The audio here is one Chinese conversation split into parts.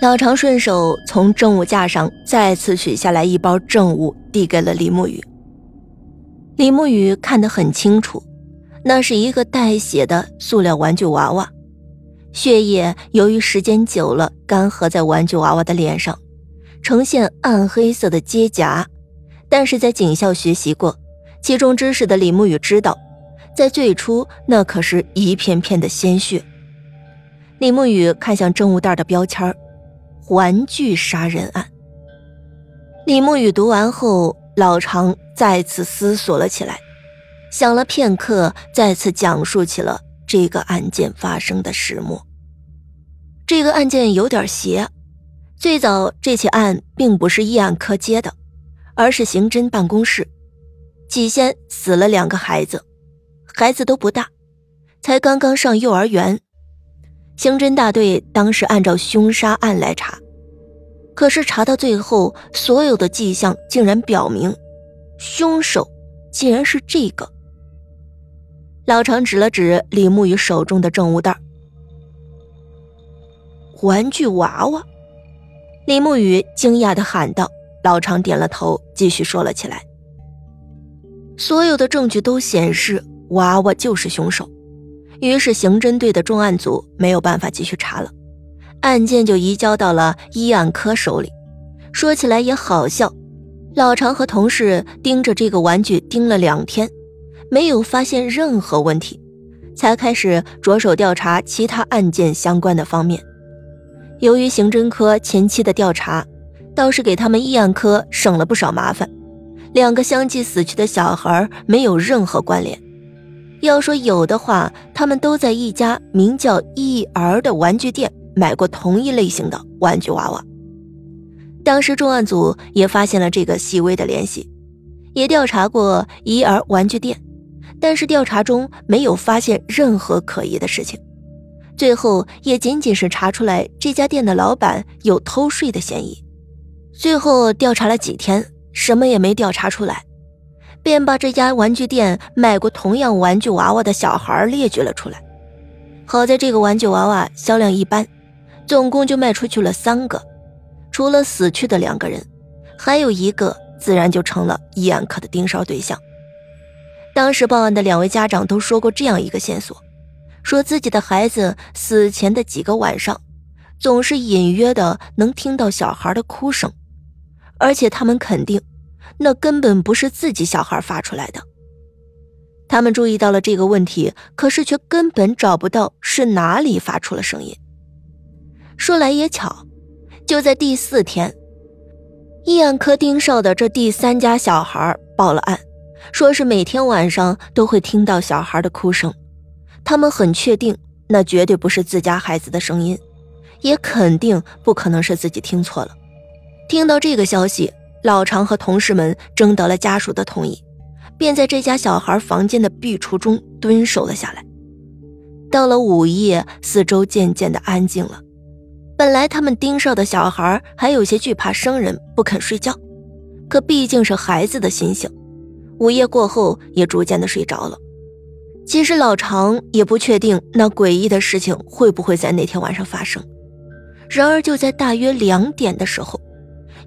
老常顺手从证物架上再次取下来一包证物，递给了李慕雨。李慕雨看得很清楚，那是一个带血的塑料玩具娃娃，血液由于时间久了干涸在玩具娃娃的脸上，呈现暗黑色的结痂。但是在警校学习过其中知识的李慕雨知道，在最初那可是一片片的鲜血。李慕雨看向证物袋的标签儿。玩具杀人案。李慕雨读完后，老常再次思索了起来，想了片刻，再次讲述起了这个案件发生的始末。这个案件有点邪，最早这起案并不是议案科接的，而是刑侦办公室。起先死了两个孩子，孩子都不大，才刚刚上幼儿园。刑侦大队当时按照凶杀案来查，可是查到最后，所有的迹象竟然表明，凶手竟然是这个。老常指了指李慕雨手中的证物袋，玩具娃娃。李慕雨惊讶的喊道：“老常点了头，继续说了起来。所有的证据都显示，娃娃就是凶手。”于是，刑侦队的重案组没有办法继续查了，案件就移交到了医案科手里。说起来也好笑，老常和同事盯着这个玩具盯了两天，没有发现任何问题，才开始着手调查其他案件相关的方面。由于刑侦科前期的调查，倒是给他们医案科省了不少麻烦。两个相继死去的小孩没有任何关联。要说有的话，他们都在一家名叫“一儿”的玩具店买过同一类型的玩具娃娃。当时重案组也发现了这个细微的联系，也调查过“怡儿”玩具店，但是调查中没有发现任何可疑的事情。最后也仅仅是查出来这家店的老板有偷税的嫌疑。最后调查了几天，什么也没调查出来。便把这家玩具店买过同样玩具娃娃的小孩列举了出来。好在这个玩具娃娃销量一般，总共就卖出去了三个。除了死去的两个人，还有一个自然就成了医案科的盯梢对象。当时报案的两位家长都说过这样一个线索，说自己的孩子死前的几个晚上，总是隐约的能听到小孩的哭声，而且他们肯定。那根本不是自己小孩发出来的。他们注意到了这个问题，可是却根本找不到是哪里发出了声音。说来也巧，就在第四天，医案科盯梢的这第三家小孩报了案，说是每天晚上都会听到小孩的哭声。他们很确定，那绝对不是自家孩子的声音，也肯定不可能是自己听错了。听到这个消息。老常和同事们征得了家属的同意，便在这家小孩房间的壁橱中蹲守了下来。到了午夜，四周渐渐的安静了。本来他们盯梢的小孩还有些惧怕生人，不肯睡觉。可毕竟是孩子的心性，午夜过后也逐渐的睡着了。其实老常也不确定那诡异的事情会不会在那天晚上发生。然而就在大约两点的时候。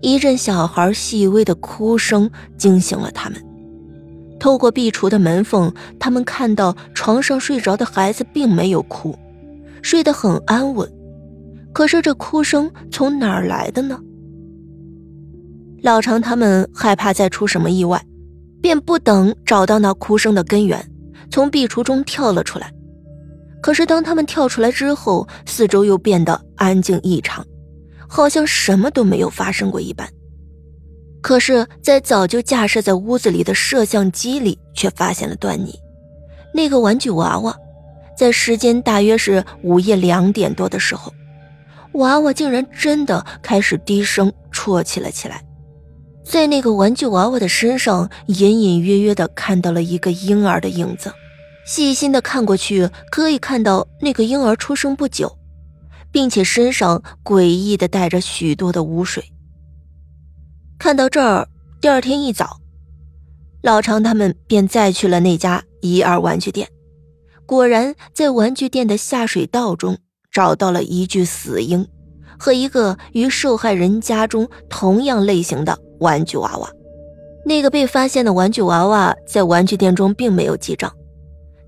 一阵小孩细微的哭声惊醒了他们。透过壁橱的门缝，他们看到床上睡着的孩子并没有哭，睡得很安稳。可是这哭声从哪儿来的呢？老常他们害怕再出什么意外，便不等找到那哭声的根源，从壁橱中跳了出来。可是当他们跳出来之后，四周又变得安静异常。好像什么都没有发生过一般，可是，在早就架设在屋子里的摄像机里，却发现了端倪。那个玩具娃娃，在时间大约是午夜两点多的时候，娃娃竟然真的开始低声啜泣了起来。在那个玩具娃娃的身上，隐隐约约的看到了一个婴儿的影子。细心的看过去，可以看到那个婴儿出生不久。并且身上诡异的带着许多的污水。看到这儿，第二天一早，老常他们便再去了那家一二玩具店。果然，在玩具店的下水道中找到了一具死婴，和一个与受害人家中同样类型的玩具娃娃。那个被发现的玩具娃娃在玩具店中并没有记账。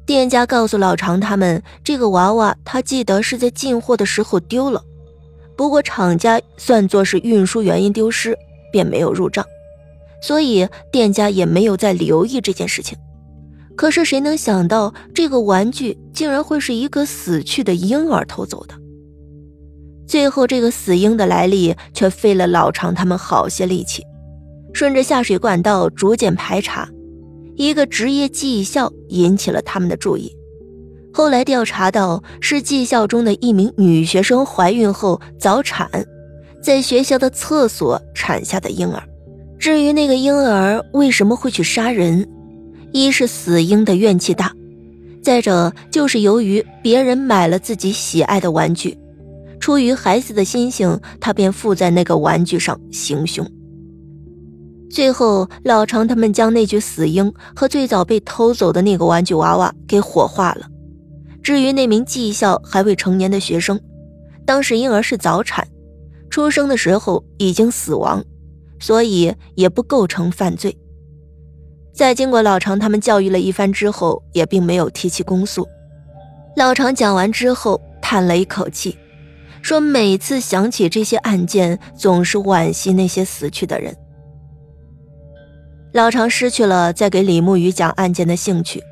店家告诉老常他们，这个娃娃他记得是在进货的时候丢了，不过厂家算作是运输原因丢失，便没有入账，所以店家也没有再留意这件事情。可是谁能想到，这个玩具竟然会是一个死去的婴儿偷走的？最后，这个死婴的来历却费了老常他们好些力气，顺着下水管道逐渐排查。一个职业技校引起了他们的注意，后来调查到是技校中的一名女学生怀孕后早产，在学校的厕所产下的婴儿。至于那个婴儿为什么会去杀人，一是死婴的怨气大，再者就是由于别人买了自己喜爱的玩具，出于孩子的心性，他便附在那个玩具上行凶。最后，老常他们将那具死婴和最早被偷走的那个玩具娃娃给火化了。至于那名技校还未成年的学生，当时婴儿是早产，出生的时候已经死亡，所以也不构成犯罪。在经过老常他们教育了一番之后，也并没有提起公诉。老常讲完之后，叹了一口气，说：“每次想起这些案件，总是惋惜那些死去的人。”老常失去了再给李慕雨讲案件的兴趣，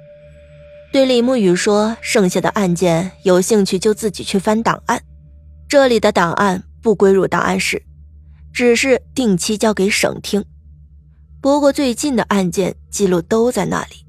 对李慕雨说：“剩下的案件有兴趣就自己去翻档案，这里的档案不归入档案室，只是定期交给省厅。不过最近的案件记录都在那里。”